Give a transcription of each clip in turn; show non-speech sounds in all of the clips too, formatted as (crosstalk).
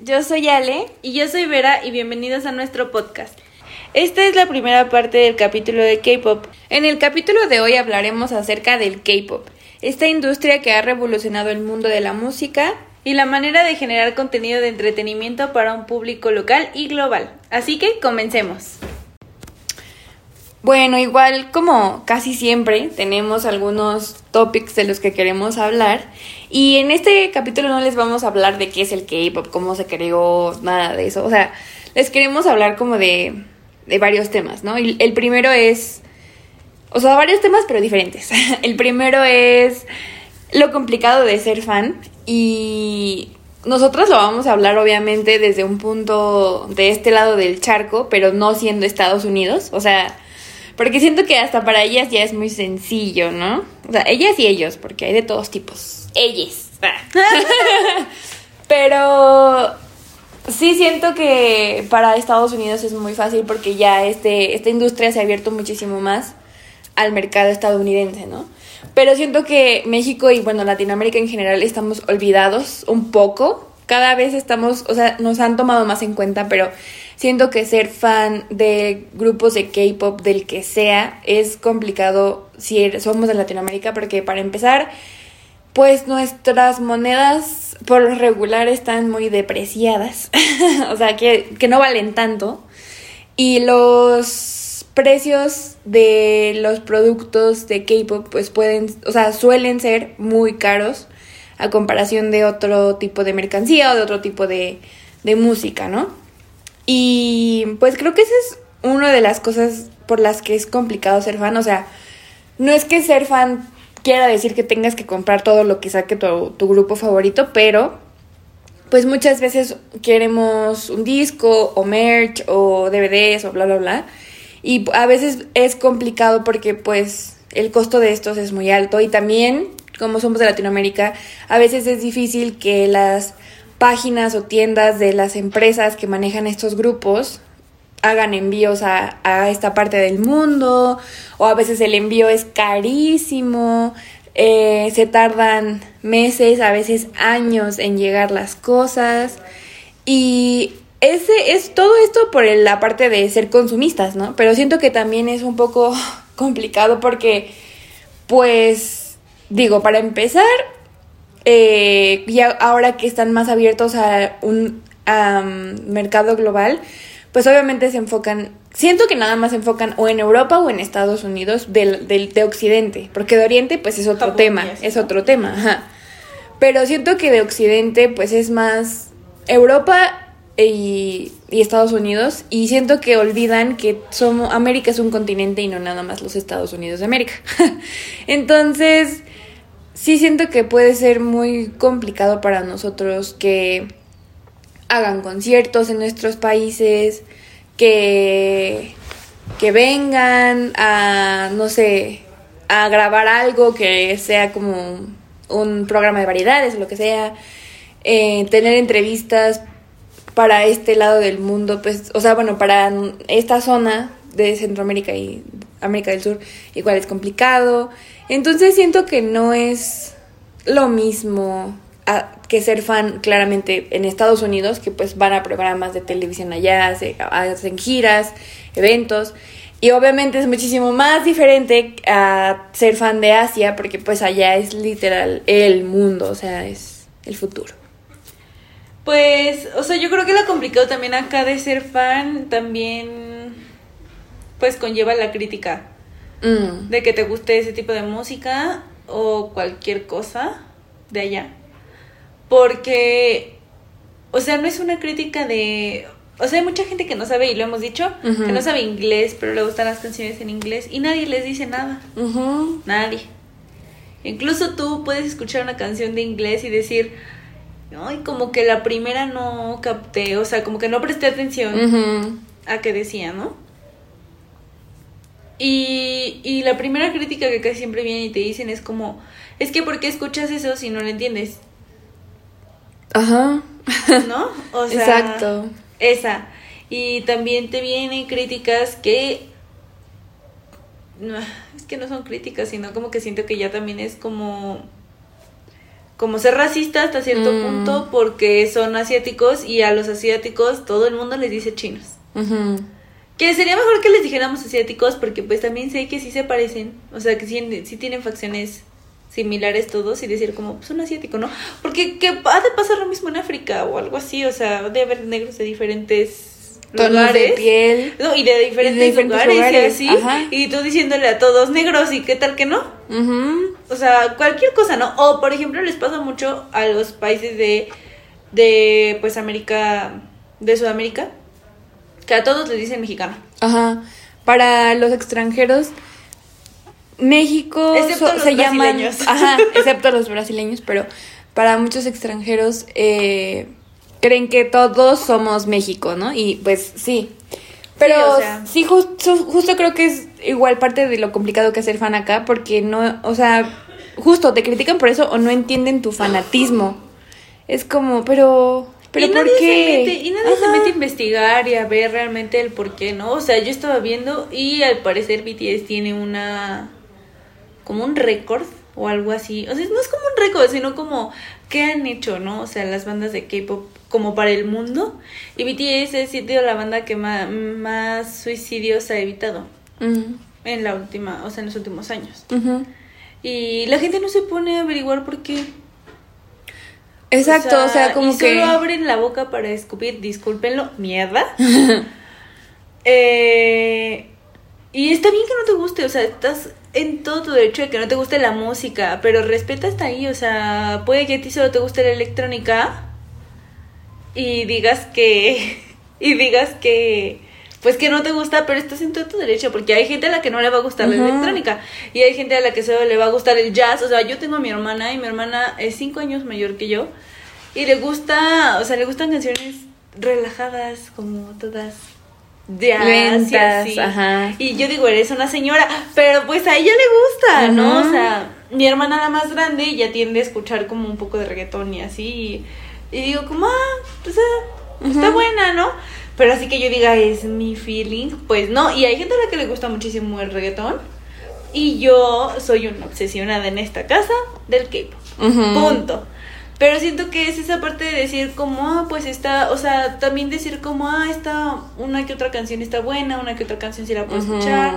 yo soy Ale y yo soy Vera y bienvenidos a nuestro podcast. Esta es la primera parte del capítulo de K-Pop. En el capítulo de hoy hablaremos acerca del K-Pop, esta industria que ha revolucionado el mundo de la música y la manera de generar contenido de entretenimiento para un público local y global. Así que comencemos. Bueno, igual como casi siempre tenemos algunos topics de los que queremos hablar y en este capítulo no les vamos a hablar de qué es el K-pop, cómo se creó, nada de eso. O sea, les queremos hablar como de, de varios temas, ¿no? Y el primero es, o sea, varios temas pero diferentes. (laughs) el primero es lo complicado de ser fan y nosotros lo vamos a hablar obviamente desde un punto de este lado del charco, pero no siendo Estados Unidos, o sea, porque siento que hasta para ellas ya es muy sencillo, ¿no? O sea, ellas y ellos, porque hay de todos tipos. Ellas. (laughs) pero sí siento que para Estados Unidos es muy fácil porque ya este, esta industria se ha abierto muchísimo más al mercado estadounidense, ¿no? Pero siento que México y bueno, Latinoamérica en general estamos olvidados un poco. Cada vez estamos, o sea, nos han tomado más en cuenta, pero siento que ser fan de grupos de K-pop, del que sea, es complicado si er, somos de Latinoamérica, porque para empezar, pues nuestras monedas por lo regular están muy depreciadas, (laughs) o sea, que, que no valen tanto. Y los precios de los productos de K-pop pues pueden, o sea, suelen ser muy caros a comparación de otro tipo de mercancía o de otro tipo de, de música, ¿no? Y pues creo que esa es una de las cosas por las que es complicado ser fan, o sea, no es que ser fan quiera decir que tengas que comprar todo lo que saque tu, grupo favorito, pero pues muchas veces queremos un disco o merch o DVDs o bla, bla, bla. Y a veces es complicado porque pues el costo de estos es muy alto y también, como somos de Latinoamérica, a veces es difícil que las páginas o tiendas de las empresas que manejan estos grupos hagan envíos a, a esta parte del mundo o a veces el envío es carísimo, eh, se tardan meses, a veces años en llegar las cosas y ese es todo esto por la parte de ser consumistas, ¿no? Pero siento que también es un poco (laughs) complicado porque, pues, digo, para empezar, eh, ya ahora que están más abiertos a un mercado global, pues obviamente se enfocan, siento que nada más se enfocan o en Europa o en Estados Unidos del, del de Occidente, porque de Oriente pues es otro tema, es otro tema, ajá. Pero siento que de Occidente pues es más Europa y, Estados Unidos y siento que olvidan que somos América es un continente y no nada más los Estados Unidos de América. (laughs) Entonces, sí siento que puede ser muy complicado para nosotros que hagan conciertos en nuestros países, que que vengan a no sé, a grabar algo que sea como un programa de variedades o lo que sea, eh, tener entrevistas para este lado del mundo, pues, o sea, bueno, para esta zona de Centroamérica y América del Sur, igual es complicado. Entonces siento que no es lo mismo que ser fan claramente en Estados Unidos, que pues van a programas de televisión allá, hacen giras, eventos. Y obviamente es muchísimo más diferente a ser fan de Asia, porque pues allá es literal el mundo, o sea, es el futuro. Pues, o sea, yo creo que lo complicado también acá de ser fan también, pues conlleva la crítica. Mm. de que te guste ese tipo de música o cualquier cosa de allá. Porque, o sea, no es una crítica de... O sea, hay mucha gente que no sabe, y lo hemos dicho, que no sabe inglés, pero le gustan las canciones en inglés y nadie les dice nada. Nadie. Incluso tú puedes escuchar una canción de inglés y decir, ay, como que la primera no capté, o sea, como que no presté atención a qué decía, ¿no? Y, y la primera crítica que casi siempre viene y te dicen es como, es que ¿por qué escuchas eso si no lo entiendes? Ajá. ¿No? O sea, Exacto. Esa. Y también te vienen críticas que... no, es que no son críticas, sino como que siento que ya también es como... Como ser racista hasta cierto Mm. punto porque son asiáticos y a los asiáticos todo el mundo les dice chinos. Ujú. Que sería mejor que les dijéramos asiáticos porque pues también sé que sí se parecen, o sea que sí, sí tienen facciones similares todos y decir como pues un asiático, ¿no? Porque que ha de pasar lo mismo en África o algo así, o sea, ha de haber negros de diferentes Tonos lugares. de piel. No, y de diferentes, diferentes lugares, lugares, y así. ajá. Y tú diciéndole a todos negros y qué tal que no. Ujú. O sea, cualquier cosa, ¿no? O por ejemplo les pasa mucho a los países de, de pues América, de Sudamérica, que a todos les dicen mexicano. Ajá. Para los extranjeros, México Excepto so- los se llaman. (laughs) Ajá, excepto los brasileños, pero para muchos extranjeros eh, creen que todos somos México, ¿no? Y pues sí. Pero Sí, o sea. sí, justo, justo creo que es igual parte de lo complicado que es ser fan acá, porque no, o sea, justo te critican por eso o no entienden tu fanatismo. Es como, pero, pero y ¿por nadie qué? Se mete, y nadie se Ajá. mete a investigar y a ver realmente el por qué, ¿no? O sea, yo estaba viendo y al parecer BTS tiene una... como un récord o algo así. O sea, no es como un récord, sino como qué han hecho, ¿no? O sea, las bandas de K-pop como para el mundo. Y BTS ha sido la banda que más, más suicidios ha evitado Ujú, en la última, o sea, en los últimos años. Y la gente no se pone a averiguar por qué. Exacto, o sea, como y que... solo abren la boca para escupir, discúlpenlo, mierda. (laughs) Eh, y está bien que no te guste, o sea, estás en todo tu derecho de que no te guste la música, pero respeta hasta ahí, o sea, puede que a ti solo te guste la electrónica y digas que (laughs) y digas que pues que no te gusta, pero estás en todo tu derecho, porque hay gente a la que no le va a gustar la electrónica y hay gente a la que solo le va a gustar el jazz, o sea, yo tengo a mi hermana y mi hermana es cinco años mayor que yo y le gusta, o sea, le gustan canciones relajadas como todas jazz y Lentas, así. ajá. Y yo digo, eres una señora, pero pues a ella le gusta, ¿no? O sea, mi hermana la más grande ya tiende a escuchar como un poco de reggaetón y así. Y, y digo, como, ah, pues ah, está buena, ¿no? Pero así que yo diga, es mi feeling, pues no. Y hay gente a la que le gusta muchísimo el reggaetón. Y yo soy una obsesionada en esta casa del K-pop. Ujú. Punto. Pero siento que es esa parte de decir como, ah, pues está, o sea, también decir como, ah, está, una que otra canción está buena, una que otra canción sí la puedo escuchar.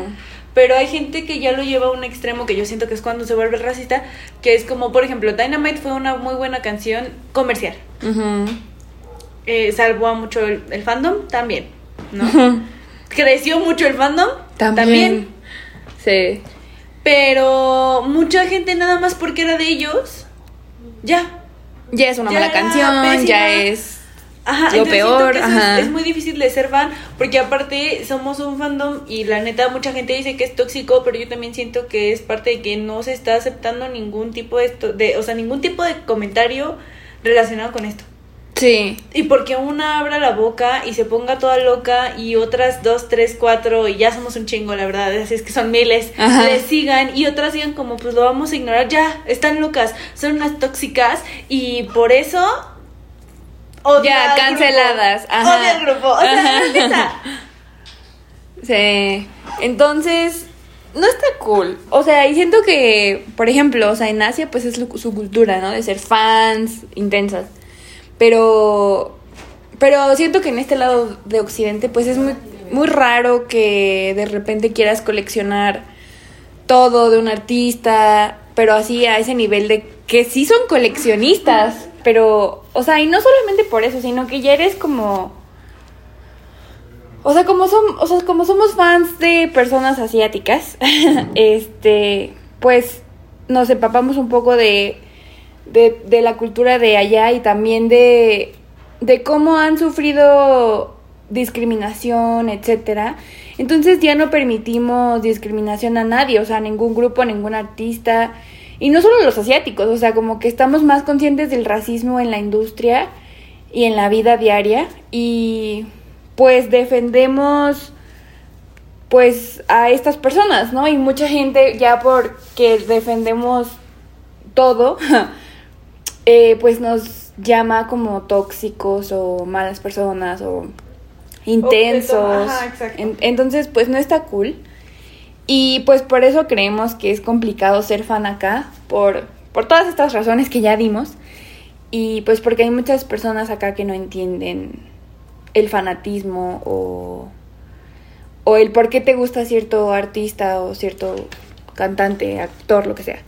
Pero hay gente que ya lo lleva a un extremo que yo siento que es cuando se vuelve racista, que es como, por ejemplo, Dynamite fue una muy buena canción comercial. Ujú. Eh, salvó a mucho el, el fandom, también, ¿no? (laughs) Creció mucho el fandom, También. Sí. Pero mucha gente nada más porque era de ellos, ya, Ya es una Ya mala canción, pésima. ya es. Ajá, Lo peor, ajá. Es, es muy difícil de ser fan, porque aparte somos un fandom y la neta mucha gente dice que es tóxico, pero yo también siento que es parte de que no se está aceptando ningún tipo de esto, de, o sea, ningún tipo de comentario relacionado con esto. Sí. Y porque una abra la boca y se ponga toda loca y otras dos, tres, cuatro, y ya somos un chingo, la verdad, así es que son miles, Ajá. le sigan y otras digan como, pues lo vamos a ignorar, ya, están locas, son unas tóxicas y por eso... Ya, al grupo, canceladas, ajá. Odia al grupo, o sea. (laughs) (laughs) Sí. Entonces, no está cool. O sea, y siento que, por ejemplo, o sea, en Asia, pues es su cultura, ¿no? De ser fans intensas. Pero. Pero siento que en este lado de Occidente, pues es muy, muy raro que de repente quieras coleccionar todo de un artista, pero así a ese nivel de que sí son coleccionistas, pero, o sea, y no solamente por eso, sino que ya eres como O sea, como, som- o sea, como somos fans de personas asiáticas, (laughs) este, pues nos empapamos un poco de, de, de la cultura de allá y también de, de cómo han sufrido discriminación, etcétera. Entonces ya no permitimos discriminación a nadie, o sea, a ningún grupo, a ningún artista. Y no solo los asiáticos, o sea, como que estamos más conscientes del racismo en la industria y en la vida diaria. Y pues defendemos pues a estas personas, ¿no? Y mucha gente ya porque defendemos todo, (laughs) eh, pues nos llama como tóxicos o malas personas o intensos. Ajá, exacto. En- entonces, pues no está cool. Y pues por eso creemos que es complicado ser fan acá, por, por todas estas razones que ya dimos. Y pues porque hay muchas personas acá que no entienden el fanatismo o, o el por qué te gusta cierto artista o cierto cantante, actor, lo que sea.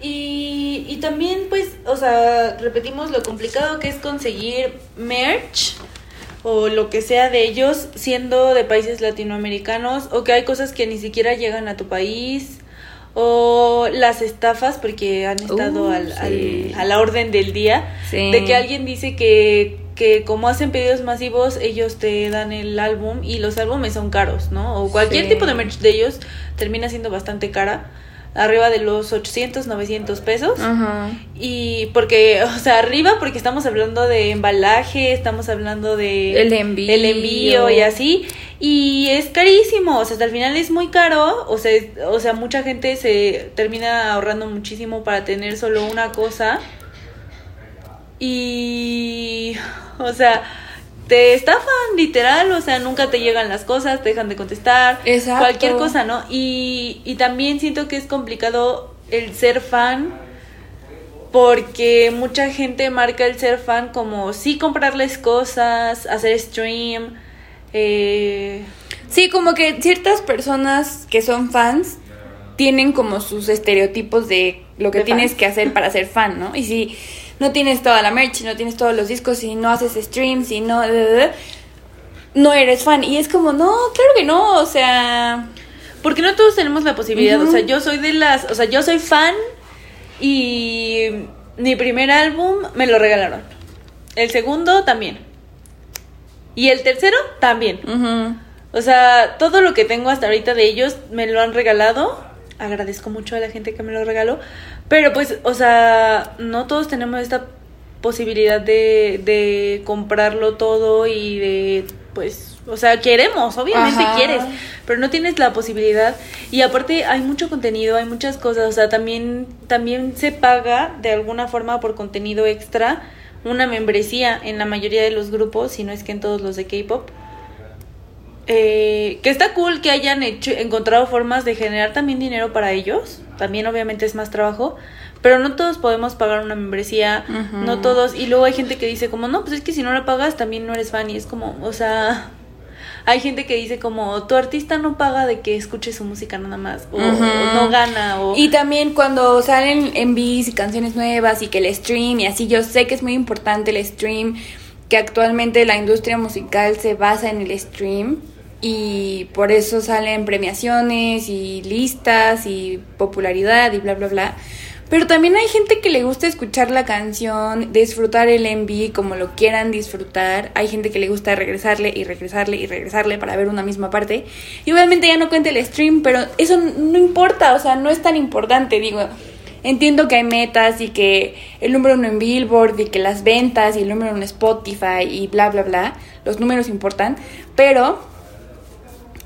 Y, y también, pues, o sea, repetimos lo complicado que es conseguir merch o lo que sea de ellos siendo de países latinoamericanos o que hay cosas que ni siquiera llegan a tu país o las estafas porque han estado Uh, al, sí. al- a la orden del día Sí. de que alguien dice que, que como hacen pedidos masivos ellos te dan el álbum y los álbumes son caros, ¿no? O cualquier Sí. tipo de merch de ellos termina siendo bastante cara, arriba de los 800, 900 pesos. Ajá. Y porque, (laughs) o sea, arriba porque estamos hablando de embalaje, estamos hablando de El envío. el envío y así. Y es carísimo, o sea, hasta el final es muy caro, o sea, o sea, mucha gente se termina ahorrando muchísimo para tener solo una cosa. Y, o sea, te estafan literal, o sea, nunca te llegan las cosas, te dejan de contestar, Exacto. cualquier cosa, ¿no? Y, y también siento que es complicado el ser fan porque mucha gente marca el ser fan como sí comprarles cosas, hacer stream, eh, Sí, como que ciertas personas que son fans tienen como sus estereotipos de lo que De tienes fan. que hacer para ser fan, ¿no? Y si no tienes toda la merch, no tienes todos los discos, si no haces streams, si no... No eres fan. Y es como, no, claro que no, o sea... porque no todos tenemos la posibilidad, o sea, yo soy de las, o sea, yo soy fan y mi primer álbum me lo regalaron. El segundo también. Y el tercero también. O sea, todo lo que tengo hasta ahorita de ellos me lo han regalado. Agradezco mucho a la gente que me lo regaló. Pero pues, o sea, no todos tenemos esta posibilidad de, de comprarlo todo y de, pues, o sea, queremos, obviamente Ajá. quieres, pero no tienes la posibilidad. Y aparte hay mucho contenido, hay muchas cosas, o sea, también, también se paga de alguna forma por contenido extra una membresía en la mayoría de los grupos, si no es que en todos los de K-pop. Eh, que está cool que hayan hecho, encontrado formas de generar también dinero para ellos. También obviamente es más trabajo. Pero no todos podemos pagar una membresía. No todos. Y luego hay gente que dice como, no, pues es que si no la pagas también no eres fan. Y es como, o sea... Hay gente que dice como, tu artista no paga de que escuche su música nada más. O, no gana. O... Y también cuando salen envíos y canciones nuevas y que el stream y así, yo sé que es muy importante el stream, que actualmente la industria musical se basa en el stream y por eso salen premiaciones y listas y popularidad y bla, bla, bla. Pero también hay gente que le gusta escuchar la canción, disfrutar el MV como lo quieran disfrutar. Hay gente que le gusta regresarle y regresarle y regresarle para ver una misma parte. Y obviamente ya no cuenta el stream, pero eso no importa, o sea, no es tan importante, digo. Entiendo que hay metas y que el número uno en Billboard y que las ventas y el número uno en Spotify y bla, bla, bla. Los números importan, pero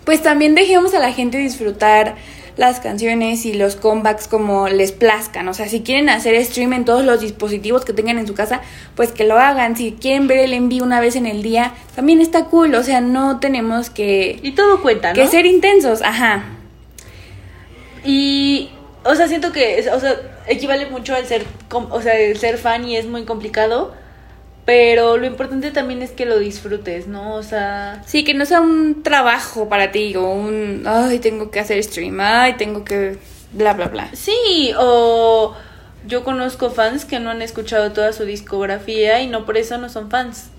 pues también dejemos a la gente disfrutar las canciones y los comebacks como les plazcan. O sea, si quieren hacer stream en todos los dispositivos que tengan en su casa, pues que lo hagan. Si quieren ver el envío una vez en el día, también está cool. O sea, no tenemos que, Y todo cuenta, ¿no? que ser intensos. Ajá. Y, o sea, siento que, o sea, equivale mucho al ser, o sea, el ser fan y es muy complicado, pero lo importante también es que lo disfrutes, ¿no? O sea, Sí, que no sea un trabajo para ti o un, ay, tengo que hacer stream, ay, tengo que, bla, bla, bla. sí, o yo conozco fans que no han escuchado toda su discografía y no por eso no son fans.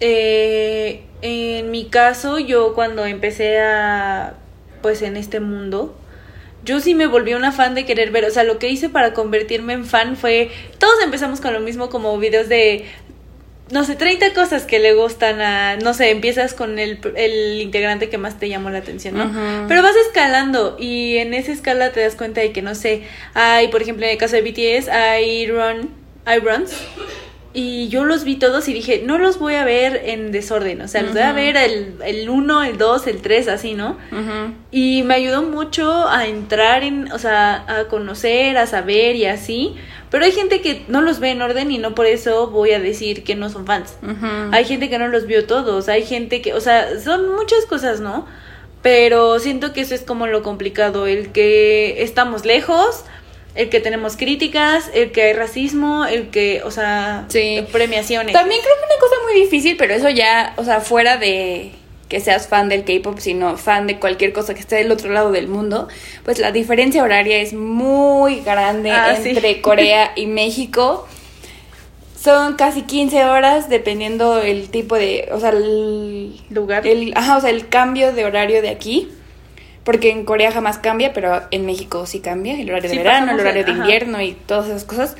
Eh, en mi caso, yo cuando empecé a, pues en este mundo, yo sí me volví una fan de querer ver, o sea, lo que hice para convertirme en fan fue, todos empezamos con lo mismo como videos de, no sé, 30 cosas que le gustan a, no sé, empiezas con el, el integrante que más te llamó la atención, ¿no? Pero vas escalando y en esa escala te das cuenta de que, no sé, hay, por ejemplo, en el caso de BTS, hay Run, hay Runs. Y yo los vi todos y dije, no los voy a ver en desorden, o sea, los voy a ver el, el 1, el 2, el 3, así, ¿no? Ujú. Y me ayudó mucho a entrar en, o sea, a conocer, a saber y así. Pero hay gente que no los ve en orden y no por eso voy a decir que no son fans. Hay gente que no los vio todos, hay gente que, o sea, son muchas cosas, ¿no? Pero siento que eso es como lo complicado, el que estamos lejos, el que tenemos críticas, el que hay racismo, el que, o sea, Sí. premiaciones. También creo que una cosa muy difícil, pero eso ya, o sea, fuera de que seas fan del K-pop, sino fan de cualquier cosa que esté del otro lado del mundo, pues la diferencia horaria es muy grande Ah, sí. entre Corea (laughs) y México. Son casi 15 horas dependiendo el tipo de, o sea, el Lugar. el, ajá, o sea, el cambio de horario de aquí. Porque en Corea jamás cambia, pero en México sí cambia. El horario Sí, de verano, el horario de- ajá. invierno y todas esas cosas.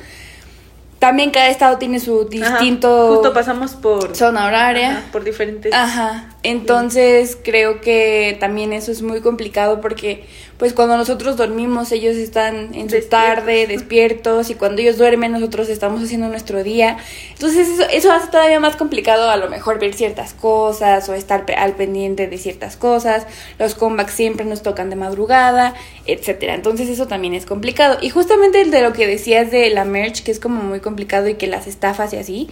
También cada estado tiene su Ajá, distinto Justo pasamos por, zona horaria. ajá, por diferentes. Ajá. Entonces creo que también eso es muy complicado porque pues cuando nosotros dormimos ellos están en su Despiertos. tarde despiertos y cuando ellos duermen nosotros estamos haciendo nuestro día. Entonces eso, eso hace todavía más complicado a lo mejor ver ciertas cosas o estar al pendiente de ciertas cosas. Los comebacks siempre nos tocan de madrugada, etcétera. Entonces eso también es complicado. Y justamente el de lo que decías de la merch que es como muy complicado y que las estafas y así.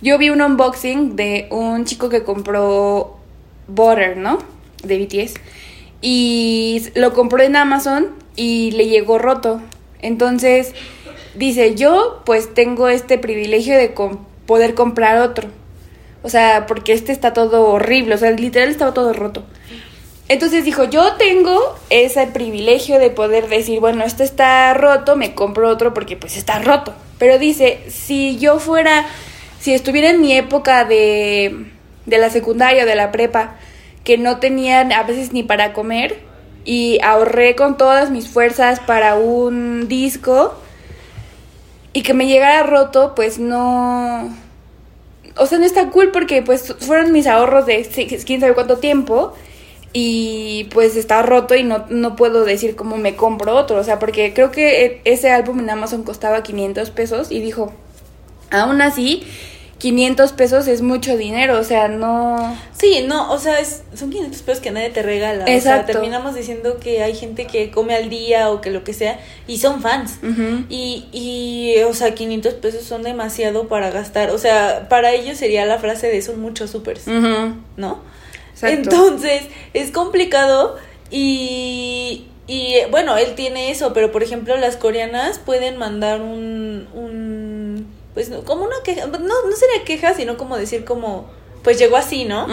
Yo vi un unboxing de un chico que compró Butter, ¿no? De BTS. Y lo compró en Amazon y le llegó roto. Entonces dice, yo pues tengo este privilegio de poder comprar otro. O sea, porque este está todo horrible, o sea, literal estaba todo roto. Entonces dijo, yo tengo ese privilegio de poder decir, bueno, este está roto, me compro otro porque pues está roto. Pero dice, si yo fuera, si estuviera en mi época de, de la secundaria o de la prepa, que no tenían a veces ni para comer, y ahorré con todas mis fuerzas para un disco, y que me llegara roto, pues no... O sea, no está cool porque pues fueron mis ahorros de quién sabe cuánto tiempo y pues está roto y no, no puedo decir cómo me compro otro. O sea, porque creo que e- ese álbum en Amazon costaba 500 pesos y dijo, aún así, 500 pesos es mucho dinero. O sea, no... Sí, no, o sea, es, son 500 pesos que nadie te regala. O sea, Exacto. terminamos diciendo que hay gente que come al día o que lo que sea y son fans. Y, y, o sea, 500 pesos son demasiado para gastar. O sea, para ellos sería la frase de son muchos supers. ¿no? Exacto. Entonces, es complicado y, y, bueno, él tiene eso, pero por ejemplo, las coreanas pueden mandar un, un pues, no, como una queja, no, no sería queja, sino como decir como, pues llegó así, ¿no?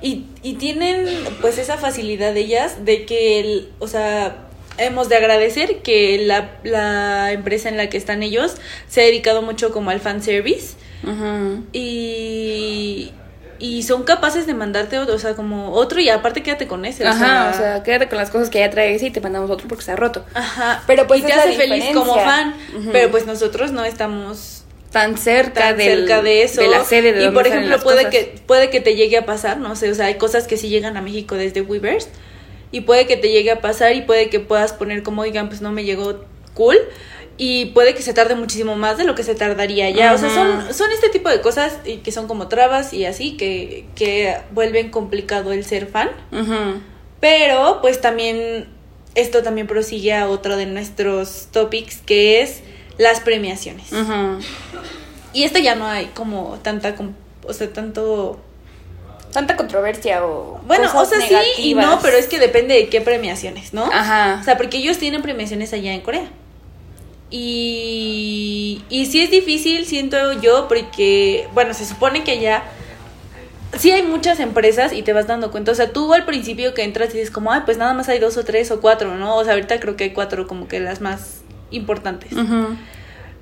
Y, y tienen pues esa facilidad de ellas de que, el, o sea, hemos de agradecer que la, la empresa en la que están ellos se ha dedicado mucho como al fanservice Ujú. y, y son capaces de mandarte otro, o sea, como otro y aparte quédate con ese. Ajá, o sea, quédate con las cosas que ya traes y te mandamos otro porque está roto. Ajá, Pero, pues, y te hace feliz como fan, pero pues nosotros no estamos Tan cerca, tan del- cerca de eso. de la sede de y por ejemplo, puede cosas. que, puede que te llegue a pasar, no sé, o sea, hay cosas que sí llegan a México desde Weavers. Y puede que te llegue a pasar y puede que puedas poner como, oigan, pues no me llegó cool. Y puede que se tarde muchísimo más de lo que se tardaría ya. O sea, son, son este tipo de cosas y que son como trabas y así que, que vuelven complicado el ser fan. Pero pues también esto también prosigue a otro de nuestros topics que es las premiaciones. Ujú. Y esto ya no hay como tanta, o sea, tanto... Tanta controversia o. Bueno, o cosas sea, sí y no, pero es que depende de qué premiaciones, ¿no? Ajá. O sea, porque ellos tienen premiaciones allá en Corea. Y, y sí es difícil, siento yo, porque, bueno, se supone que allá sí hay muchas empresas y te vas dando cuenta. O sea, tú al principio que entras y dices como, ay, pues nada más hay dos o tres o cuatro, ¿no? O sea, ahorita creo que hay cuatro como que las más importantes.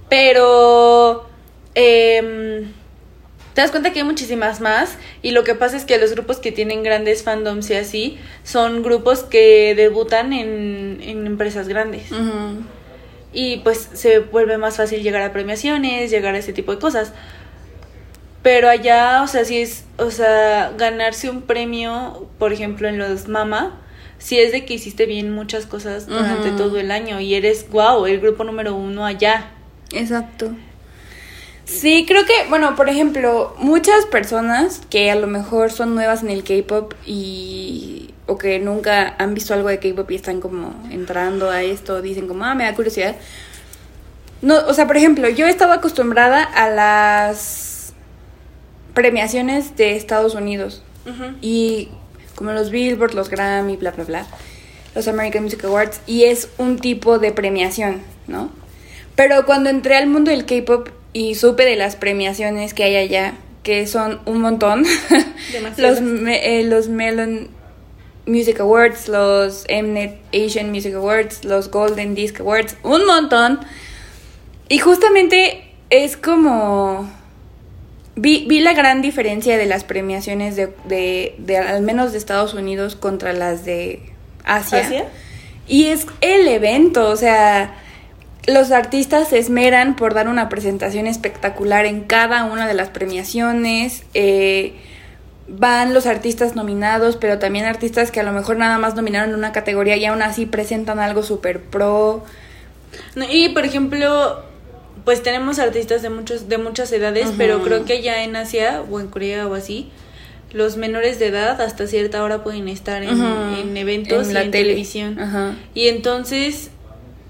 Pero em, te das cuenta que hay muchísimas más y lo que pasa es que los grupos que tienen grandes fandoms y así son grupos que debutan en, en empresas grandes. Y pues se vuelve más fácil llegar a premiaciones, llegar a ese tipo de cosas. Pero allá, o sea, sí es, o sea, ganarse un premio, por ejemplo, en los Mama, sí es de que hiciste bien muchas cosas durante todo el año y eres, wow, el grupo número uno allá. Exacto. Sí, creo que, bueno, por ejemplo, muchas personas que a lo mejor son nuevas en el K-pop y o que nunca han visto algo de K-pop y están como entrando a esto, dicen como, ah, me da curiosidad. No, o sea, por ejemplo, yo estaba acostumbrada a las premiaciones de Estados Unidos y como los Billboard, los Grammy, bla, bla, bla, los American Music Awards, y es un tipo de premiación, ¿no? Pero cuando entré al mundo del K-pop y supe de las premiaciones que hay allá, que son un montón, (laughs) los, me- eh, los Melon Music Awards, los Mnet Asian Music Awards, los Golden Disc Awards, un montón. Y justamente es como... Vi, vi la gran diferencia de las premiaciones de, de, de al menos de Estados Unidos contra las de Asia. ¿Asia? Y es el evento, o sea, los artistas se esmeran por dar una presentación espectacular en cada una de las premiaciones. eh, van los artistas nominados, pero también artistas que a lo mejor nada más nominaron en una categoría y aún así presentan algo super pro. No, y por ejemplo, pues tenemos artistas de muchos de muchas edades, pero creo que allá en Asia o en Corea o así, los menores de edad hasta cierta hora pueden estar en, eventos En y la en tele. televisión. Y entonces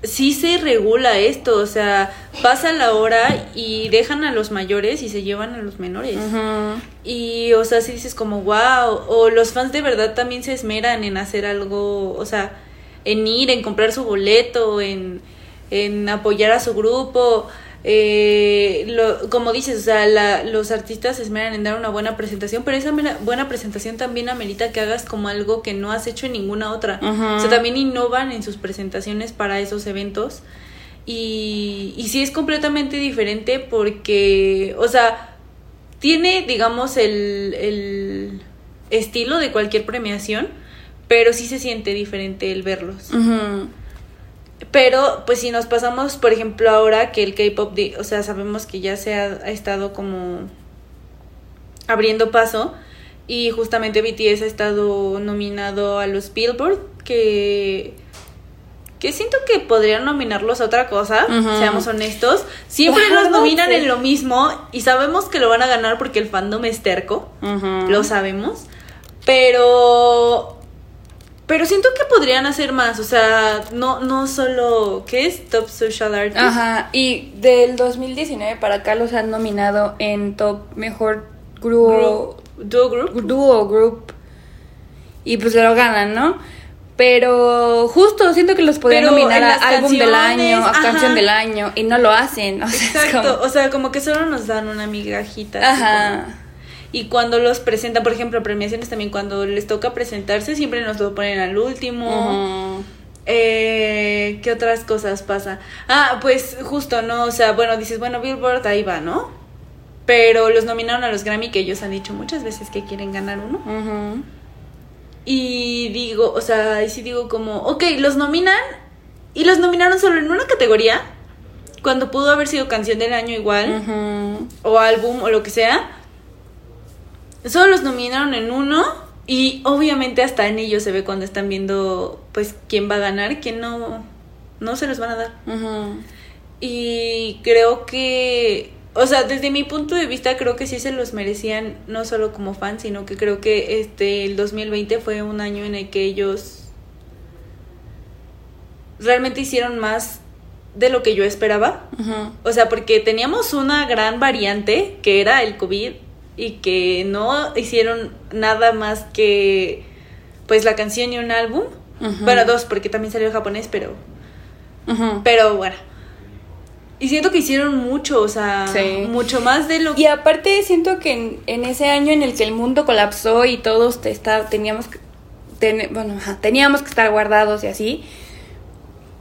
sí se regula esto, o sea, pasa la hora y dejan a los mayores y se llevan a los menores. Y, o sea, si dices como, wow, o los fans de verdad también se esmeran en hacer algo, o sea, en ir, en comprar su boleto, en, en apoyar a su grupo. Eh, lo, como dices, o sea, la- los artistas se esmeran en dar una buena presentación, pero esa mera- buena presentación también amerita que hagas como algo que no has hecho en ninguna otra. O sea, también innovan en sus presentaciones para esos eventos. Y, y sí es completamente diferente porque, o sea, tiene, digamos, el, el estilo de cualquier premiación, pero sí se siente diferente el verlos. Ujú. Pero, pues si nos pasamos, por ejemplo, ahora que el K-pop, o sea, sabemos que ya se ha, ha estado como abriendo paso y justamente BTS ha estado nominado a los Billboard, que que siento que podrían nominarlos a otra cosa, seamos honestos. Siempre los nominan sí. en lo mismo y sabemos que lo van a ganar porque el fandom es terco lo sabemos. Pero. Pero siento que podrían hacer más. O sea, no, no solo. ¿Qué es? Top Social Artist. Ajá, y del 2019 para acá los han nominado en Top Mejor Grupo, Duo Group. Duo Group y pues lo ganan, ¿no? Pero justo siento que los podrían Pero nominar a álbum del año, a ajá. canción del año y no lo hacen. O sea, Exacto. como- O sea, como que solo nos dan una migajita. así Ajá. como- Y cuando los presentan, por ejemplo, premiaciones también, cuando les toca presentarse, siempre nos lo ponen al último. Eh, ¿Qué otras cosas pasa? Ah, pues justo, ¿no? O sea, bueno, dices, bueno, Billboard ahí va, ¿no? Pero los nominaron a los Grammy, que ellos han dicho muchas veces que quieren ganar uno. Y digo, o sea, ahí sí digo como, ok, los nominan y los nominaron solo en una categoría, cuando pudo haber sido canción del año igual, o álbum, o lo que sea. Solo los nominaron en uno y obviamente hasta en ellos se ve cuando están viendo, pues, quién va a ganar, quién no, no se los van a dar. Y creo que, o sea, desde mi punto de vista creo que sí se los merecían, no solo como fans, sino que creo que este el 2020 fue un año en el que ellos realmente hicieron más de lo que yo esperaba. O sea, porque teníamos una gran variante que era el COVID y que no hicieron nada más que pues la canción y un álbum. Ujú. Bueno, dos, porque también salió en japonés, pero pero bueno. Y siento que hicieron mucho, o sea, Sí. mucho más de lo que... Y aparte siento que en, en ese año en el que el mundo colapsó y todos te está, teníamos que ten- bueno, teníamos que estar guardados y así.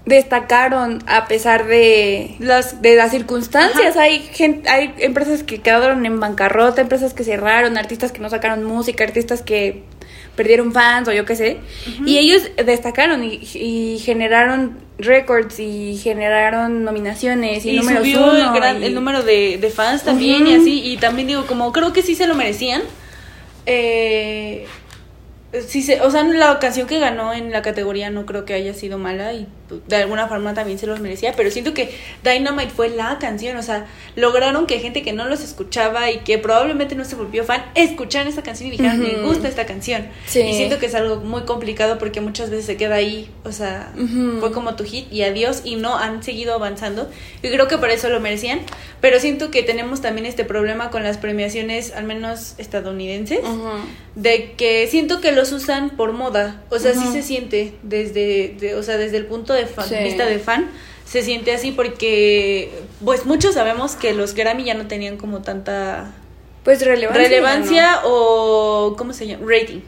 Destacaron a pesar de Las- de las circunstancias. Ajá. Hay gente, hay empresas que quedaron en bancarrota, empresas que cerraron, artistas que no sacaron música, artistas que perdieron fans o yo qué sé. Y ellos destacaron y, y generaron récords y generaron nominaciones y, y números subió el, gran- y- el número de, de fans también y así y también digo como creo que sí se lo merecían eh, sí se, o sea la canción que ganó en la categoría no creo que haya sido mala y de alguna forma también se los merecía pero siento que Dynamite fue la canción o sea lograron que gente que no los escuchaba y que probablemente no se volvió fan escucharan esta canción y dijeran me gusta esta canción Sí. y siento que es algo muy complicado porque muchas veces se queda ahí o sea fue como tu hit y adiós y no han seguido avanzando y creo que por eso lo merecían pero siento que tenemos también este problema con las premiaciones al menos estadounidenses Ujú. de que siento que los usan por moda o sea sí se siente desde de- o sea desde el punto de fan- Sí. vista de fan se siente así porque pues muchos sabemos que los Grammy ya no tenían como tanta Pues relevancia. relevancia o cómo se llama rating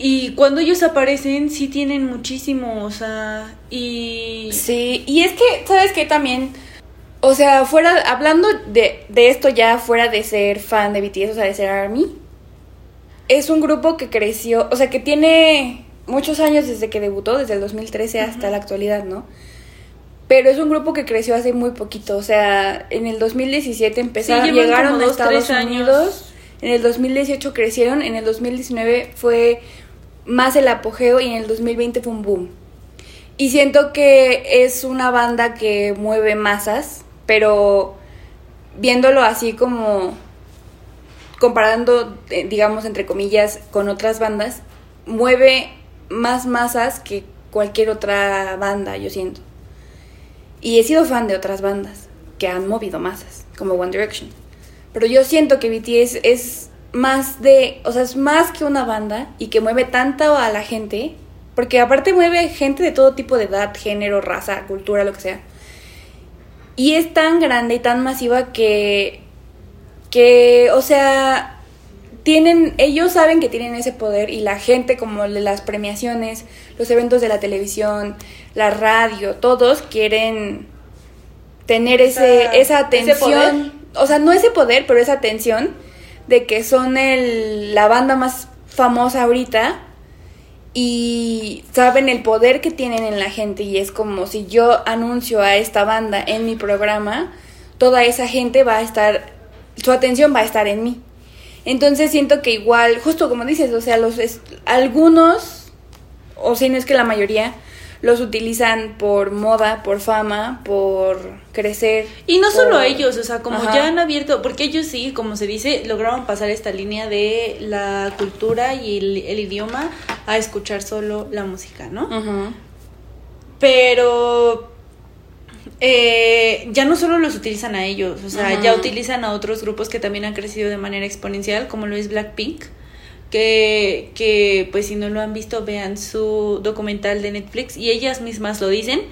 y cuando ellos aparecen sí tienen muchísimo o sea y Sí, y es que, ¿sabes qué? También, o sea, fuera, hablando de, de esto ya fuera de ser fan de BTS, o sea, de ser ARMY, es un grupo que creció, o sea, que tiene muchos años desde que debutó, desde el 2013 hasta la actualidad, ¿no? Pero es un grupo que creció hace muy poquito, o sea, en el 2017 empezaron, Sí, llegaron a dos, Estados. Unidos, en el 2018 crecieron, en el 2019 fue más el apogeo y en el 2020 fue un boom. Y siento que es una banda que mueve masas, pero viéndolo así como comparando, eh, digamos, entre comillas, con otras bandas, mueve más masas que cualquier otra banda, yo siento. Y he sido fan de otras bandas que han movido masas, como One Direction. Pero yo siento que BTS es más de, o sea, es más que una banda y que mueve tanto a la gente, porque aparte mueve gente de todo tipo de edad, género, raza, cultura, lo que sea. Y es tan grande y tan masiva que, que, o sea, tienen, ellos saben que tienen ese poder y la gente como las premiaciones, los eventos de la televisión, la radio, todos quieren tener ese, Esa- atención, o sea, no ese poder, pero esa atención de que son el, la banda más famosa ahorita y saben el poder que tienen en la gente y es como si yo anuncio a esta banda en mi programa, toda esa gente va a estar, su atención va a estar en mí. Entonces siento que igual, justo como dices, o sea, los algunos, o si no es que la mayoría, los utilizan por moda, por fama, por crecer. Y no solo ellos, o sea, como Ajá. ya han abierto, porque ellos sí, como se dice, lograron pasar esta línea de la cultura y el, el idioma a escuchar solo la música, ¿no? Ujú. Pero eh, ya no solo los utilizan a ellos, o sea, ya utilizan a otros grupos que también han crecido de manera exponencial, como lo es Blackpink, que, que pues si no lo han visto, vean su documental de Netflix y ellas mismas lo dicen.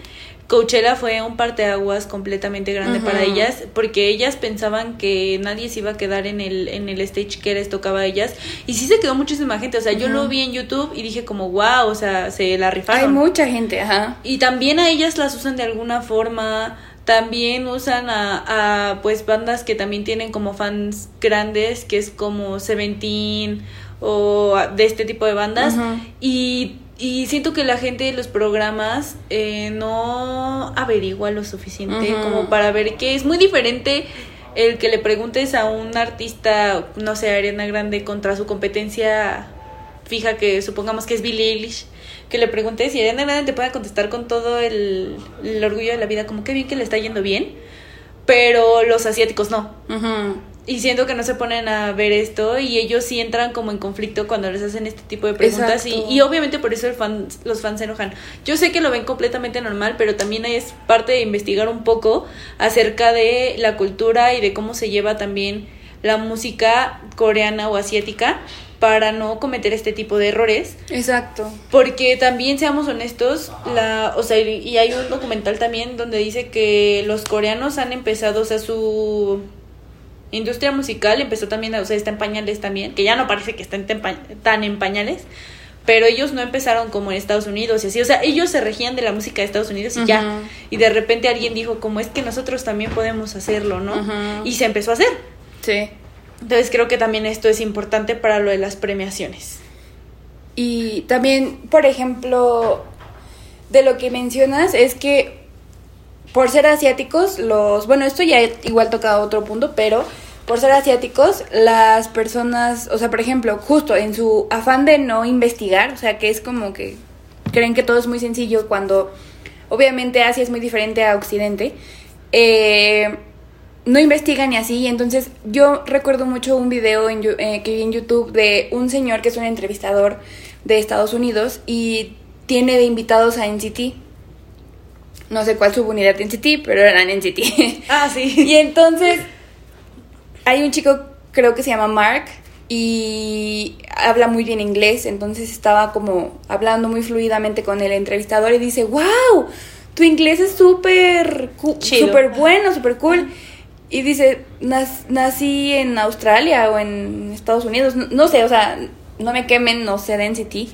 Coachella fue un parteaguas completamente grande para ellas porque ellas pensaban que nadie se iba a quedar en el en el stage que les tocaba a ellas y sí se quedó muchísima gente, o sea, yo lo vi en YouTube y dije como wow, o sea, se la rifaron. Hay mucha gente, ajá. Y también a ellas las usan de alguna forma. También usan a, a, pues bandas que también tienen como fans grandes, que es como Seventeen o de este tipo de bandas. Y, y siento que la gente de los programas eh, no averigua lo suficiente como para ver que es muy diferente el que le preguntes a un artista, no sé, Ariana Grande contra su competencia fija que supongamos que es Billie Eilish, que le preguntes y Ariana Grande te pueda contestar con todo el, el orgullo de la vida, como que bien que le está yendo bien, pero los asiáticos no. Ujú. Y siento que no se ponen a ver esto y ellos sí entran como en conflicto cuando les hacen este tipo de preguntas y, y obviamente por eso el fan, los fans se enojan. Yo sé que lo ven completamente normal, pero también es parte de investigar un poco acerca de la cultura y de cómo se lleva también la música coreana o asiática para no cometer este tipo de errores. Exacto. Porque también, seamos honestos, la, o sea, y y hay un documental también donde dice que los coreanos han empezado, o sea, su industria musical empezó también, o sea, está en pañales también, que ya no parece que tempa- tan en pañales, pero ellos no empezaron como en Estados Unidos y así, o sea, ellos se regían de la música de Estados Unidos y ya, y de repente alguien dijo, como es que nosotros también podemos hacerlo, ¿no? Y se empezó a hacer. Sí. Entonces creo que también esto es importante para lo de las premiaciones. Y también, por ejemplo, de lo que mencionas es que por ser asiáticos, los, bueno, esto ya igual toca otro punto, pero por ser asiáticos, las personas, o sea, por ejemplo, justo en su afán de no investigar, o sea, que es como que creen que todo es muy sencillo cuando obviamente Asia es muy diferente a Occidente, eh, no investigan y así. Entonces, yo recuerdo mucho un video eh, que vi en YouTube de un señor que es un entrevistador de Estados Unidos y tiene de invitados a NCT. No sé cuál subunidad de NCT, pero eran NCT. (laughs) Ah, y sí. entonces, hay un chico, creo que se llama Mark, y habla muy bien inglés, entonces estaba como hablando muy fluidamente con el entrevistador y dice, wow, tu inglés es súper bueno, súper cool. Y dice, "Nas- nací en Australia o en Estados Unidos, no, no sé, o sea, no me quemen, no sé de NCT,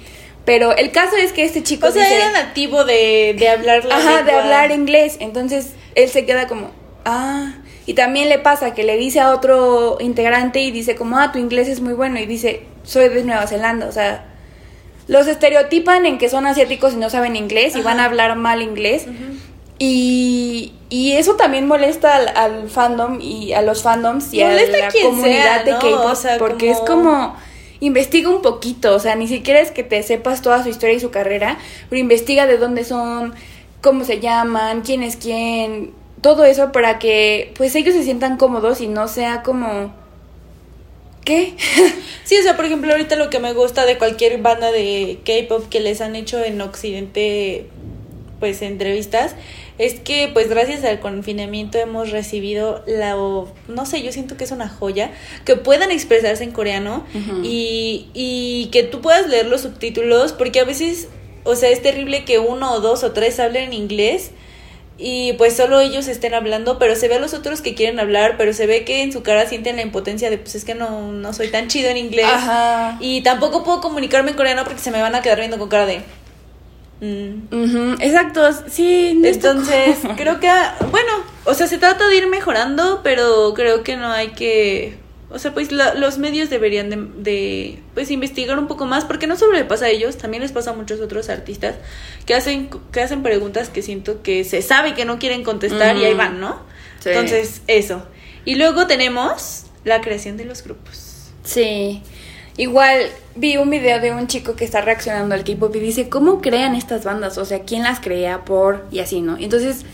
pero el caso es que este chico O sea, dice, era nativo de, de hablar la Ajá, de hablar inglés. Entonces él se queda como, ah. Y también le pasa que le dice a otro integrante y dice como, ah, tu inglés es muy bueno. Y dice, soy de Nueva Zelanda. O sea, los estereotipan en que son asiáticos y no saben inglés y van a hablar mal inglés. Y, y eso también molesta al, al fandom y a los fandoms y Molesta a la comunidad sea, de. K-pop O sea, porque es como investiga un poquito, o sea, ni siquiera es que te sepas toda su historia y su carrera, pero investiga de dónde son, cómo se llaman, quién es quién, todo eso para que pues ellos se sientan cómodos y no sea como ¿qué? (laughs) Sí, o sea, por ejemplo, ahorita lo que me gusta de cualquier banda de K-pop que les han hecho en Occidente, pues entrevistas, es que pues gracias al confinamiento hemos recibido la, no sé, yo siento que es una joya, que puedan expresarse en coreano y, y que tú puedas leer los subtítulos, porque a veces, o sea, es terrible que uno o dos o tres hablen inglés y pues solo ellos estén hablando, pero se ve a los otros que quieren hablar, pero se ve que en su cara sienten la impotencia de pues es que no, no soy tan chido en inglés. Ajá. Y tampoco puedo comunicarme en coreano porque se me van a quedar viendo con cara de... mm. Ujú, Exacto, sí. no Entonces, (laughs) creo que, bueno, o sea, se trata de ir mejorando, pero creo que no hay que, o sea, pues la- los medios deberían de, de, pues, investigar un poco más, porque no solo le pasa a ellos, también les pasa a muchos otros artistas que hacen, que hacen preguntas que siento que se sabe que no quieren contestar y ahí van, ¿no? Sí. Entonces, eso. Y luego tenemos la creación de los grupos. Sí. Igual vi un video de un chico que está reaccionando al K-pop y dice, ¿cómo crean estas bandas? O sea, ¿quién las crea? ¿Por? Y así, ¿no? Entonces,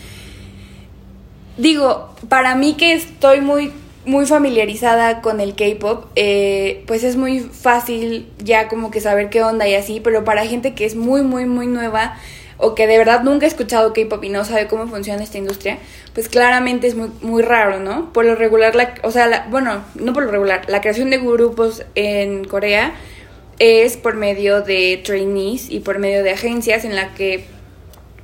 digo, para mí que estoy muy, muy familiarizada con el K-pop, eh, pues es muy fácil ya como que saber qué onda y así, pero para gente que es muy, muy, muy nueva o que de verdad nunca ha escuchado K-pop y no sabe cómo funciona esta industria, pues claramente es muy, muy raro, ¿no? Por lo regular, la, o sea, la- bueno, no por lo regular, la creación de grupos en Corea es por medio de trainees y por medio de agencias en la que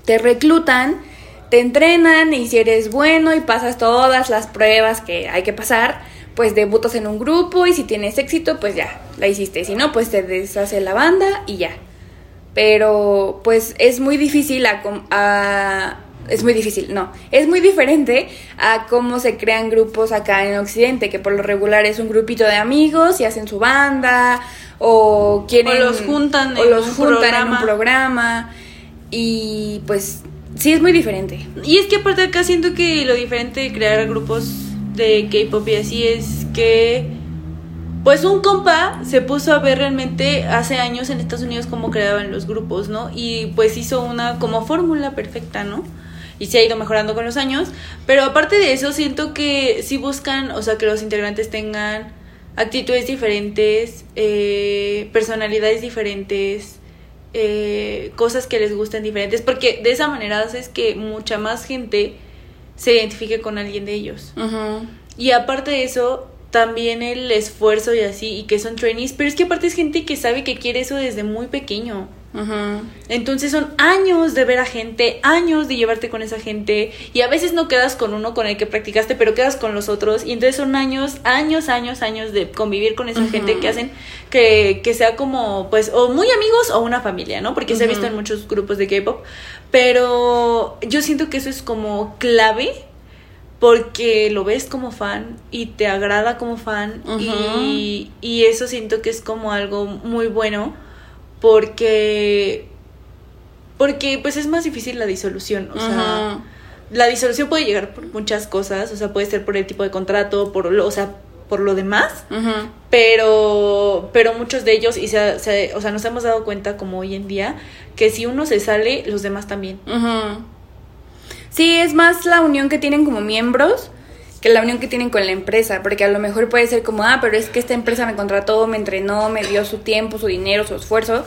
te reclutan, te entrenan y si eres bueno y pasas todas las pruebas que hay que pasar, pues debutas en un grupo y si tienes éxito, pues ya, la hiciste. Si no, pues te deshace la banda y ya. Pero pues es muy difícil a, com- a- es muy difícil, no, es muy diferente a cómo se crean grupos acá en Occidente, que por lo regular es un grupito de amigos y hacen su banda o quieren O los juntan o en los un juntan en programa. un programa y pues sí es muy diferente. Y es que aparte acá siento que lo diferente de crear grupos de K-pop y así es que pues un compa se puso a ver realmente hace años en Estados Unidos cómo creaban los grupos, ¿no? Y pues hizo una como fórmula perfecta, ¿no? Y se ha ido mejorando con los años, pero aparte de eso siento que sí buscan, o sea, que los integrantes tengan actitudes diferentes, eh, personalidades diferentes, eh, cosas que les gusten diferentes, porque de esa manera haces que mucha más gente se identifique con alguien de ellos. Y aparte de eso, también el esfuerzo y así, y que son trainees, pero es que aparte es gente que sabe que quiere eso desde muy pequeño. Entonces son años de ver a gente, años de llevarte con esa gente y a veces no quedas con uno con el que practicaste, pero quedas con los otros y entonces son años, años, años, años de convivir con esa gente que hacen que, que, sea como pues o muy amigos o una familia, ¿no? Porque se ha visto en muchos grupos de K-pop, pero yo siento que eso es como clave porque lo ves como fan y te agrada como fan y, y, eso siento que es como algo muy bueno porque porque pues es más difícil la disolución, o sea, la disolución puede llegar por muchas cosas, o sea, puede ser por el tipo de contrato, por lo, o sea, por lo demás, pero pero muchos de ellos y se, o sea, nos hemos dado cuenta como hoy en día que si uno se sale, los demás también. Sí, es más la unión que tienen como miembros que la unión que tienen con la empresa, porque a lo mejor puede ser como, ah, pero es que esta empresa me contrató, me entrenó, me dio su tiempo, su dinero, su esfuerzo,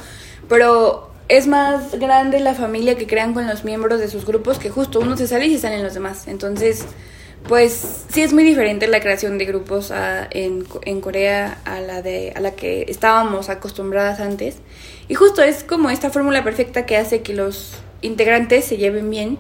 pero es más grande la familia que crean con los miembros de sus grupos que justo uno se sale y se salen los demás. Entonces, pues sí es muy diferente la creación de grupos en, en Corea a la, de, a la que estábamos acostumbradas antes. Y justo es como esta fórmula perfecta que hace que los integrantes se lleven bien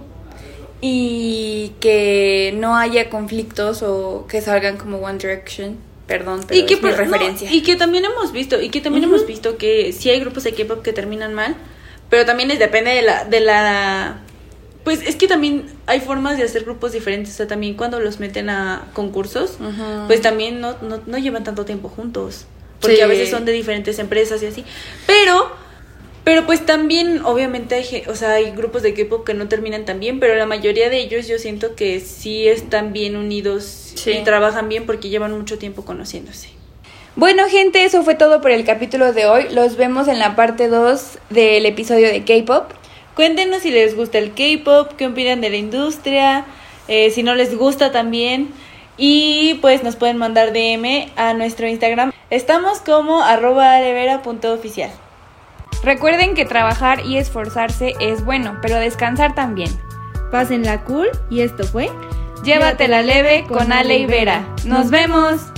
y que no haya conflictos o que salgan como One Direction. Perdón, pero y que, es mi referencia. y que también hemos visto, y que también hemos visto que sí hay grupos de K-pop que terminan mal, pero también es, depende de la, de la pues es que también hay formas de hacer grupos diferentes. O sea, también cuando los meten a concursos, pues también no, no, no, llevan tanto tiempo juntos. Porque a veces son de diferentes empresas y así. Pero pero pues también, obviamente, hay, o sea, hay grupos de K-pop que no terminan tan bien, pero la mayoría de ellos yo siento que sí están bien unidos y trabajan bien porque llevan mucho tiempo conociéndose. Bueno, gente, eso fue todo por el capítulo de hoy. Los vemos en la parte 2 del episodio de K-pop. Cuéntenos si les gusta el K-pop, qué opinan de la industria, eh, si no les gusta también. Y pues nos pueden mandar DM a nuestro Instagram. Estamos como arroba oficial. Recuerden que trabajar y esforzarse es bueno, pero descansar también. Pásenla cool y esto fue Llévatela leve con Ale y Vera. ¡Nos vemos!